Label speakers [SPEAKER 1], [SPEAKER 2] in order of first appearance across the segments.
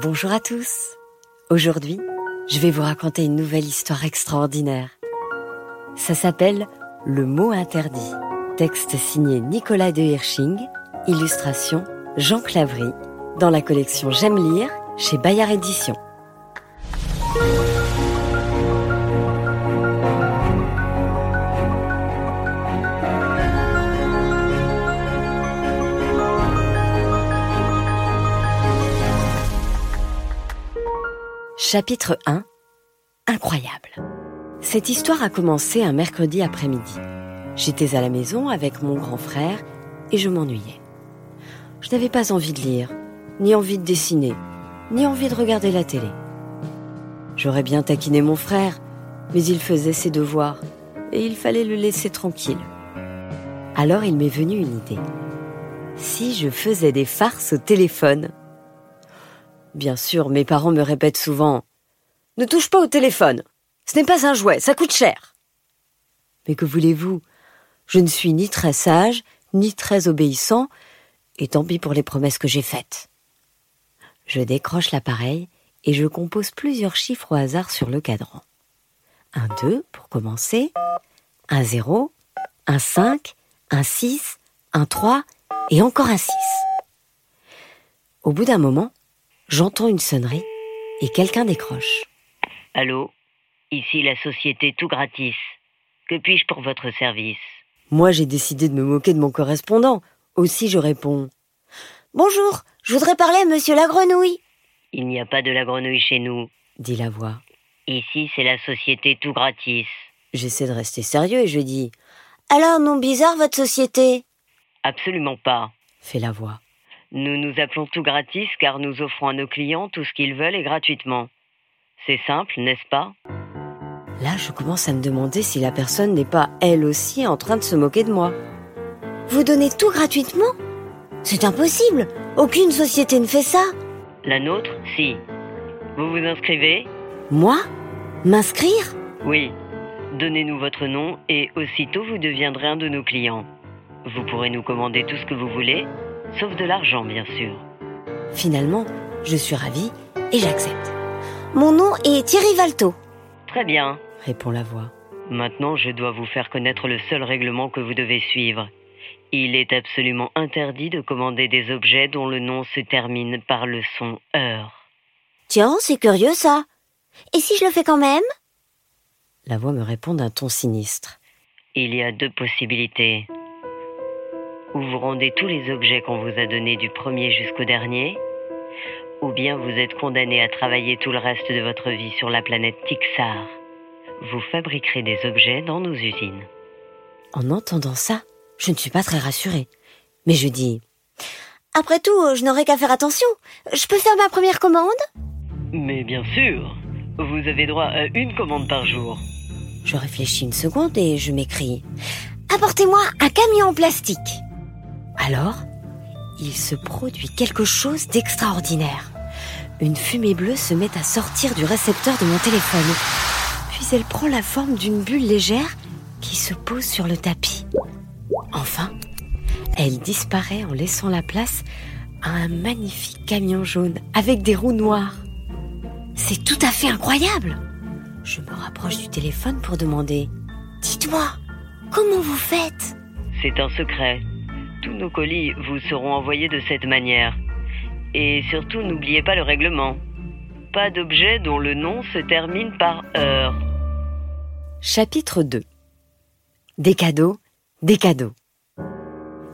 [SPEAKER 1] Bonjour à tous. Aujourd'hui, je vais vous raconter une nouvelle histoire extraordinaire. Ça s'appelle Le mot interdit. Texte signé Nicolas de Hirsching, illustration Jean Clavry, dans la collection J'aime lire chez Bayard Éditions. Chapitre 1 Incroyable. Cette histoire a commencé un mercredi après-midi. J'étais à la maison avec mon grand frère et je m'ennuyais. Je n'avais pas envie de lire, ni envie de dessiner, ni envie de regarder la télé. J'aurais bien taquiné mon frère, mais il faisait ses devoirs et il fallait le laisser tranquille. Alors il m'est venu une idée. Si je faisais des farces au téléphone Bien sûr, mes parents me répètent souvent Ne touche pas au téléphone. Ce n'est pas un jouet, ça coûte cher. Mais que voulez-vous? Je ne suis ni très sage, ni très obéissant, et tant pis pour les promesses que j'ai faites. Je décroche l'appareil et je compose plusieurs chiffres au hasard sur le cadran. Un 2 pour commencer, un 0, un 5, un 6, un 3 et encore un 6. Au bout d'un moment, J'entends une sonnerie et quelqu'un décroche.
[SPEAKER 2] Allô? Ici la société Tout Gratis. Que puis-je pour votre service?
[SPEAKER 1] Moi, j'ai décidé de me moquer de mon correspondant. Aussi, je réponds. Bonjour, je voudrais parler à monsieur la grenouille.
[SPEAKER 2] Il n'y a pas de la grenouille chez nous,
[SPEAKER 1] dit la voix.
[SPEAKER 2] Ici, c'est la société Tout Gratis.
[SPEAKER 1] J'essaie de rester sérieux et je dis. Alors, nom bizarre, votre société?
[SPEAKER 2] Absolument pas,
[SPEAKER 1] fait la voix.
[SPEAKER 2] Nous nous appelons tout gratis car nous offrons à nos clients tout ce qu'ils veulent et gratuitement. C'est simple, n'est-ce pas?
[SPEAKER 1] Là, je commence à me demander si la personne n'est pas elle aussi en train de se moquer de moi. Vous donnez tout gratuitement? C'est impossible Aucune société ne fait ça
[SPEAKER 2] La nôtre, si. Vous vous inscrivez?
[SPEAKER 1] Moi? M'inscrire?
[SPEAKER 2] Oui. Donnez-nous votre nom et aussitôt vous deviendrez un de nos clients. Vous pourrez nous commander tout ce que vous voulez sauf de l'argent bien sûr.
[SPEAKER 1] Finalement, je suis ravie et j'accepte. Mon nom est Thierry Valto.
[SPEAKER 2] Très bien,
[SPEAKER 1] répond la voix.
[SPEAKER 2] Maintenant, je dois vous faire connaître le seul règlement que vous devez suivre. Il est absolument interdit de commander des objets dont le nom se termine par le son heure.
[SPEAKER 1] Tiens, c'est curieux ça. Et si je le fais quand même? La voix me répond d'un ton sinistre.
[SPEAKER 2] Il y a deux possibilités ou vous rendez tous les objets qu'on vous a donnés du premier jusqu'au dernier, ou bien vous êtes condamné à travailler tout le reste de votre vie sur la planète Tixar. Vous fabriquerez des objets dans nos usines.
[SPEAKER 1] En entendant ça, je ne suis pas très rassurée. Mais je dis Après tout, je n'aurai qu'à faire attention. Je peux faire ma première commande?
[SPEAKER 2] Mais bien sûr, vous avez droit à une commande par jour.
[SPEAKER 1] Je réfléchis une seconde et je m'écris Apportez-moi un camion en plastique. Alors, il se produit quelque chose d'extraordinaire. Une fumée bleue se met à sortir du récepteur de mon téléphone. Puis elle prend la forme d'une bulle légère qui se pose sur le tapis. Enfin, elle disparaît en laissant la place à un magnifique camion jaune avec des roues noires. C'est tout à fait incroyable. Je me rapproche du téléphone pour demander ⁇ Dites-moi, comment vous faites ?⁇
[SPEAKER 2] C'est un secret. Tous nos colis vous seront envoyés de cette manière. Et surtout, n'oubliez pas le règlement. Pas d'objet dont le nom se termine par heure.
[SPEAKER 1] Chapitre 2 Des cadeaux, des cadeaux.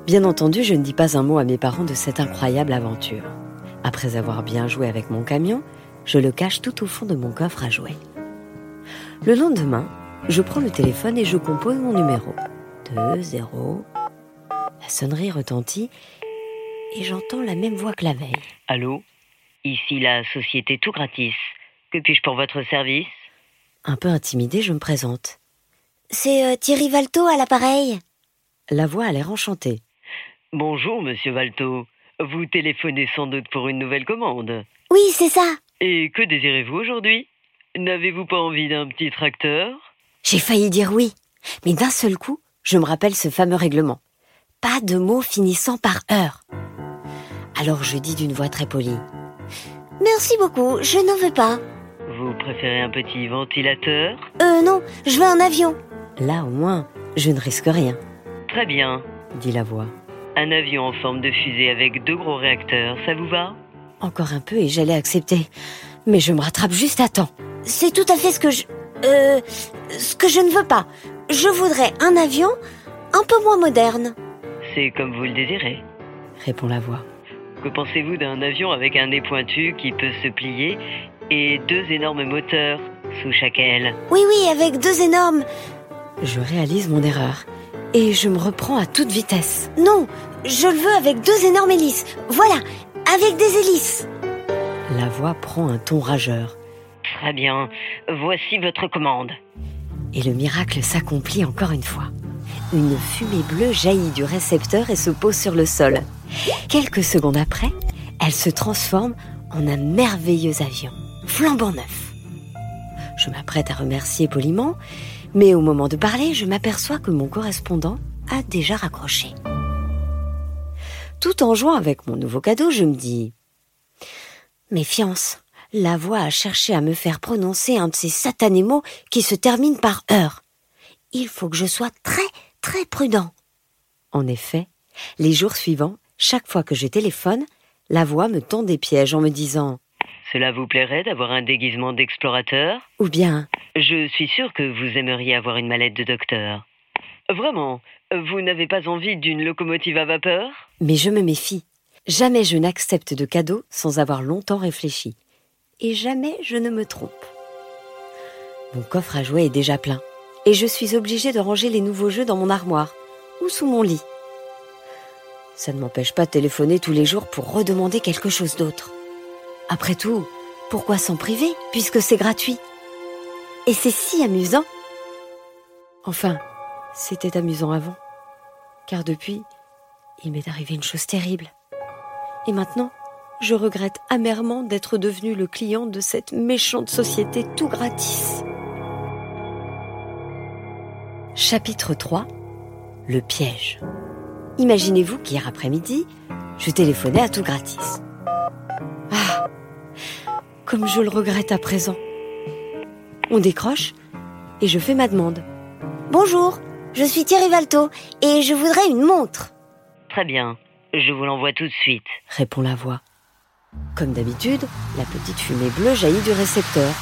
[SPEAKER 1] Bien entendu, je ne dis pas un mot à mes parents de cette incroyable aventure. Après avoir bien joué avec mon camion, je le cache tout au fond de mon coffre à jouets. Le lendemain, je prends le téléphone et je compose mon numéro. 2, 0, la sonnerie retentit et j'entends la même voix que la veille.
[SPEAKER 2] Allô? Ici la société tout gratis. Que puis-je pour votre service?
[SPEAKER 1] Un peu intimidée, je me présente. C'est euh, Thierry Valto à l'appareil. La voix a l'air enchantée.
[SPEAKER 2] Bonjour, monsieur Valto. Vous téléphonez sans doute pour une nouvelle commande.
[SPEAKER 1] Oui, c'est ça.
[SPEAKER 2] Et que désirez-vous aujourd'hui? N'avez-vous pas envie d'un petit tracteur?
[SPEAKER 1] J'ai failli dire oui, mais d'un seul coup, je me rappelle ce fameux règlement pas de mots finissant par heure. Alors je dis d'une voix très polie.
[SPEAKER 3] Merci beaucoup, je n'en veux pas.
[SPEAKER 2] Vous préférez un petit ventilateur?
[SPEAKER 3] Euh non, je veux un avion.
[SPEAKER 1] Là au moins, je ne risque rien,
[SPEAKER 2] Très bien.
[SPEAKER 1] dit la voix.
[SPEAKER 2] Un avion en forme de fusée avec deux gros réacteurs, ça vous va?
[SPEAKER 1] Encore un peu et j'allais accepter. Mais je me rattrape juste à temps.
[SPEAKER 3] C'est tout à fait ce que je... Euh... Ce que je ne veux pas. Je voudrais un avion un peu moins moderne.
[SPEAKER 2] C'est comme vous le désirez.
[SPEAKER 1] Répond la voix.
[SPEAKER 2] Que pensez-vous d'un avion avec un nez pointu qui peut se plier et deux énormes moteurs sous chaque aile?
[SPEAKER 3] Oui, oui, avec deux énormes...
[SPEAKER 1] Je réalise mon erreur et je me reprends à toute vitesse.
[SPEAKER 3] Non, je le veux avec deux énormes hélices. Voilà, avec des hélices.
[SPEAKER 1] La voix prend un ton rageur
[SPEAKER 2] Très bien. Voici votre commande.
[SPEAKER 1] et le miracle s'accomplit encore une fois. Une fumée bleue jaillit du récepteur et se pose sur le sol. Quelques secondes après, elle se transforme en un merveilleux avion, flambant neuf. Je m'apprête à remercier poliment, mais au moment de parler, je m'aperçois que mon correspondant a déjà raccroché. Tout en jouant avec mon nouveau cadeau, je me dis Méfiance, la voix a cherché à me faire prononcer un de ces satanés mots qui se terminent par heure. Il faut que je sois très, très prudent. En effet, les jours suivants, chaque fois que je téléphone, la voix me tend des pièges en me disant
[SPEAKER 2] Cela vous plairait d'avoir un déguisement d'explorateur?
[SPEAKER 1] Ou bien
[SPEAKER 2] Je suis sûr que vous aimeriez avoir une mallette de docteur. Vraiment, vous n'avez pas envie d'une locomotive à vapeur?
[SPEAKER 1] Mais je me méfie. Jamais je n'accepte de cadeaux sans avoir longtemps réfléchi. Et jamais je ne me trompe. Mon coffre à jouets est déjà plein. Et je suis obligée de ranger les nouveaux jeux dans mon armoire ou sous mon lit. Ça ne m'empêche pas de téléphoner tous les jours pour redemander quelque chose d'autre. Après tout, pourquoi s'en priver puisque c'est gratuit? Et c'est si amusant. Enfin, c'était amusant avant. Car depuis, il m'est arrivé une chose terrible. Et maintenant, je regrette amèrement d'être devenu le client de cette méchante société tout gratis. Chapitre 3 Le piège. Imaginez-vous qu'hier après-midi, je téléphonais à tout gratis. Ah Comme je le regrette à présent. On décroche et je fais ma demande.
[SPEAKER 3] Bonjour, je suis Thierry Valto et je voudrais une montre.
[SPEAKER 2] Très bien. Je vous l'envoie tout de suite.
[SPEAKER 1] répond la voix. Comme d'habitude, la petite fumée bleue jaillit du récepteur.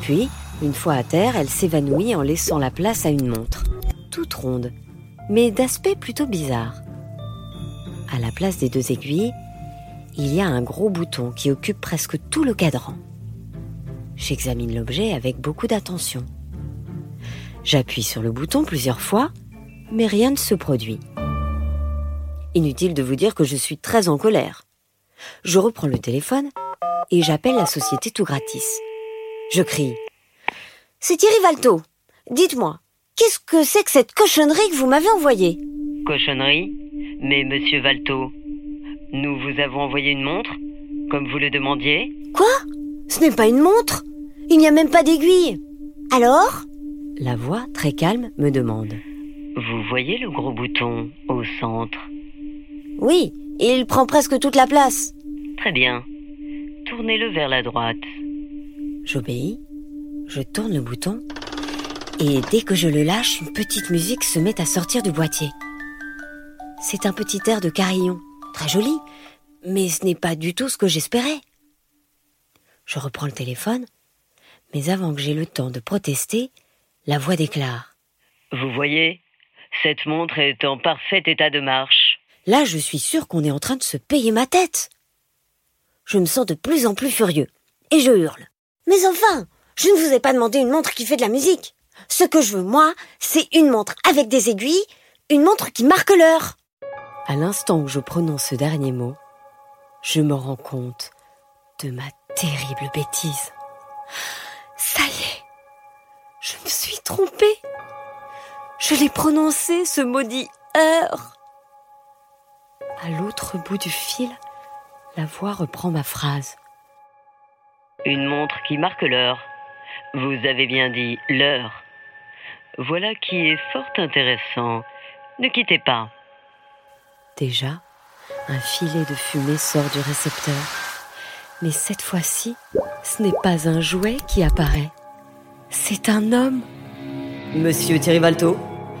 [SPEAKER 1] Puis, une fois à terre, elle s'évanouit en laissant la place à une montre, toute ronde, mais d'aspect plutôt bizarre. À la place des deux aiguilles, il y a un gros bouton qui occupe presque tout le cadran. J'examine l'objet avec beaucoup d'attention. J'appuie sur le bouton plusieurs fois, mais rien ne se produit. Inutile de vous dire que je suis très en colère. Je reprends le téléphone et j'appelle la société tout gratis. Je crie
[SPEAKER 3] C'est Thierry Valto. Dites-moi, qu'est-ce que c'est que cette cochonnerie que vous m'avez envoyée?
[SPEAKER 2] Cochonnerie? Mais monsieur Valto, nous vous avons envoyé une montre, comme vous le demandiez?
[SPEAKER 3] Quoi? Ce n'est pas une montre? Il n'y a même pas d'aiguille. Alors?
[SPEAKER 1] La voix, très calme, me demande.
[SPEAKER 2] Vous voyez le gros bouton au centre?
[SPEAKER 3] Oui, il prend presque toute la place.
[SPEAKER 2] Très bien. Tournez-le vers la droite.
[SPEAKER 1] J'obéis, je tourne le bouton et dès que je le lâche, une petite musique se met à sortir du boîtier. C'est un petit air de carillon, très joli, mais ce n'est pas du tout ce que j'espérais. Je reprends le téléphone, mais avant que j'aie le temps de protester, la voix déclare.
[SPEAKER 2] Vous voyez Cette montre est en parfait état de marche.
[SPEAKER 1] Là, je suis sûre qu'on est en train de se payer ma tête. Je me sens de plus en plus furieux et je hurle.
[SPEAKER 3] Mais enfin, je ne vous ai pas demandé une montre qui fait de la musique. Ce que je veux, moi, c'est une montre avec des aiguilles, une montre qui marque l'heure.
[SPEAKER 1] À l'instant où je prononce ce dernier mot, je me rends compte de ma terrible bêtise. Ça y est, je me suis trompée. Je l'ai prononcé, ce maudit heure. À l'autre bout du fil, la voix reprend ma phrase.
[SPEAKER 2] Une montre qui marque l'heure. Vous avez bien dit l'heure. Voilà qui est fort intéressant. Ne quittez pas.
[SPEAKER 1] Déjà, un filet de fumée sort du récepteur. Mais cette fois-ci, ce n'est pas un jouet qui apparaît. C'est un homme.
[SPEAKER 2] Monsieur Tirivalto,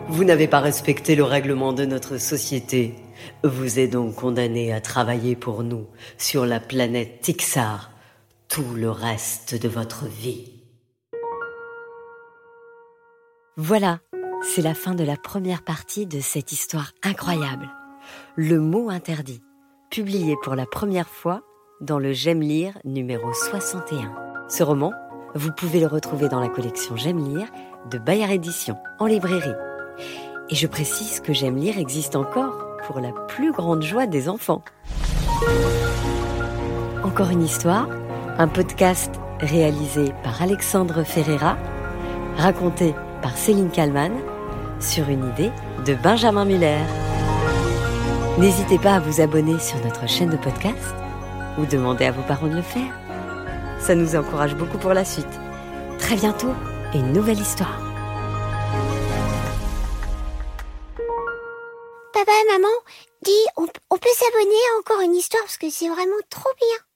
[SPEAKER 2] vous n'avez pas respecté le règlement de notre société. Vous êtes donc condamné à travailler pour nous sur la planète Tixar tout le reste de votre vie.
[SPEAKER 1] Voilà, c'est la fin de la première partie de cette histoire incroyable. Le mot interdit, publié pour la première fois dans le J'aime lire numéro 61. Ce roman, vous pouvez le retrouver dans la collection J'aime lire de Bayard Édition en librairie. Et je précise que J'aime lire existe encore pour la plus grande joie des enfants. Encore une histoire, un podcast réalisé par Alexandre Ferreira, raconté par Céline Kallmann, sur une idée de Benjamin Muller. N'hésitez pas à vous abonner sur notre chaîne de podcast ou demander à vos parents de le faire. Ça nous encourage beaucoup pour la suite. Très bientôt, une nouvelle histoire.
[SPEAKER 3] Papa, maman, dis, on peut s'abonner à encore une histoire parce que c'est vraiment trop bien.